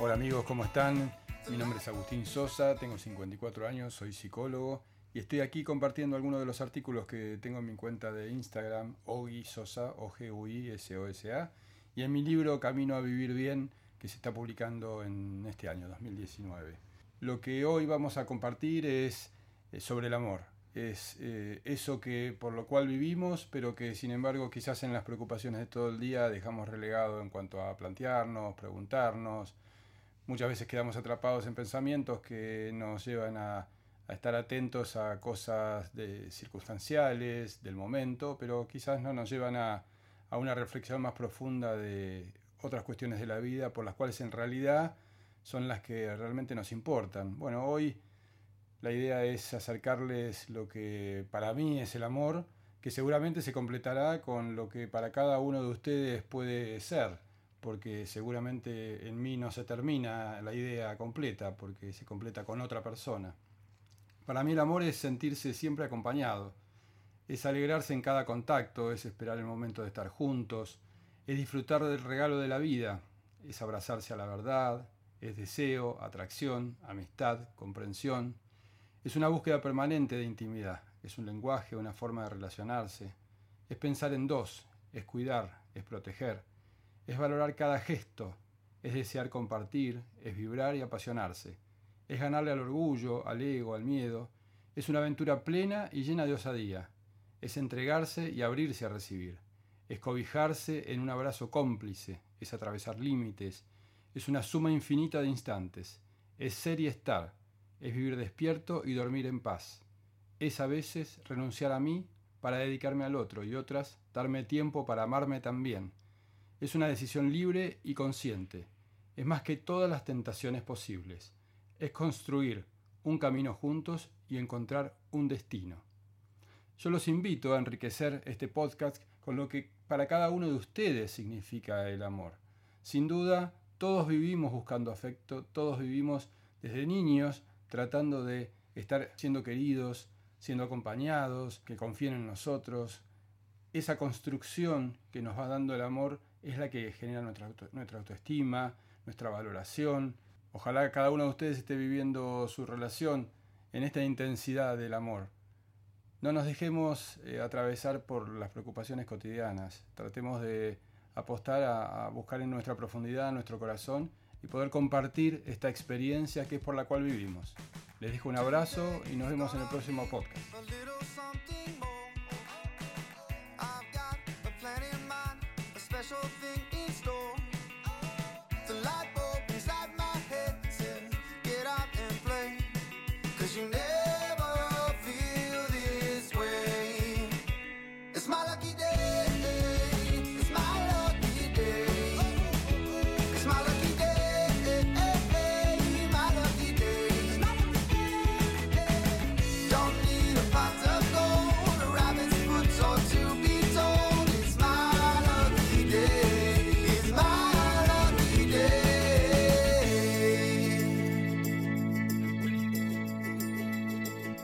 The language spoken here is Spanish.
Hola amigos, ¿cómo están? Mi nombre es Agustín Sosa, tengo 54 años, soy psicólogo y estoy aquí compartiendo algunos de los artículos que tengo en mi cuenta de Instagram, Ogi Sosa, o g u i s o s a y en mi libro Camino a Vivir Bien, que se está publicando en este año, 2019. Lo que hoy vamos a compartir es eh, sobre el amor. Es eh, eso que por lo cual vivimos, pero que sin embargo quizás en las preocupaciones de todo el día dejamos relegado en cuanto a plantearnos, preguntarnos, muchas veces quedamos atrapados en pensamientos que nos llevan a, estar atentos a cosas de, circunstanciales, del momento, pero quizás no nos llevan a, a una reflexión más profunda de otras cuestiones de la vida por las cuales en realidad son las que realmente nos importan. Bueno, hoy la idea es acercarles lo que para mí es el amor, que seguramente se completará con lo que para cada uno de ustedes puede ser porque seguramente en mí no se termina la idea completa, porque se completa con otra persona. Para mí el amor es sentirse siempre acompañado, es alegrarse en cada contacto, es esperar el momento de estar juntos, es disfrutar del regalo de la vida, es abrazarse a la verdad, es deseo, atracción, amistad, comprensión, es una búsqueda permanente de intimidad, es un lenguaje, una forma de relacionarse, es pensar en dos, es cuidar, es proteger, es valorar cada gesto, es desear compartir, es vibrar y apasionarse, es ganarle al orgullo, al ego, al miedo, es una aventura plena y llena de osadía, es entregarse y abrirse a recibir, es cobijarse en un abrazo cómplice, es atravesar límites, es una suma infinita de instantes, es ser y estar, es vivir despierto y dormir en paz, es a veces renunciar a mí para dedicarme al otro y otras darme tiempo para amarme también, es una decisión libre y consciente. Es más que todas las tentaciones posibles. Es construir un camino juntos y encontrar un destino. Yo los invito a enriquecer este podcast con lo que para cada uno de ustedes significa el amor. Sin duda, todos vivimos buscando afecto, todos vivimos desde niños tratando de estar siendo queridos, siendo acompañados, que confíen en nosotros. Esa construcción que nos va dando el amor es la que genera nuestra, nuestra autoestima, nuestra valoración. Ojalá cada uno de ustedes esté viviendo su relación en esta intensidad del amor. No nos dejemos eh, atravesar por las preocupaciones cotidianas. Tratemos de apostar a, a, buscar en nuestra profundidad, en nuestro corazón y poder compartir esta experiencia que es por la cual vivimos. Les dejo un abrazo y nos vemos en el próximo podcast.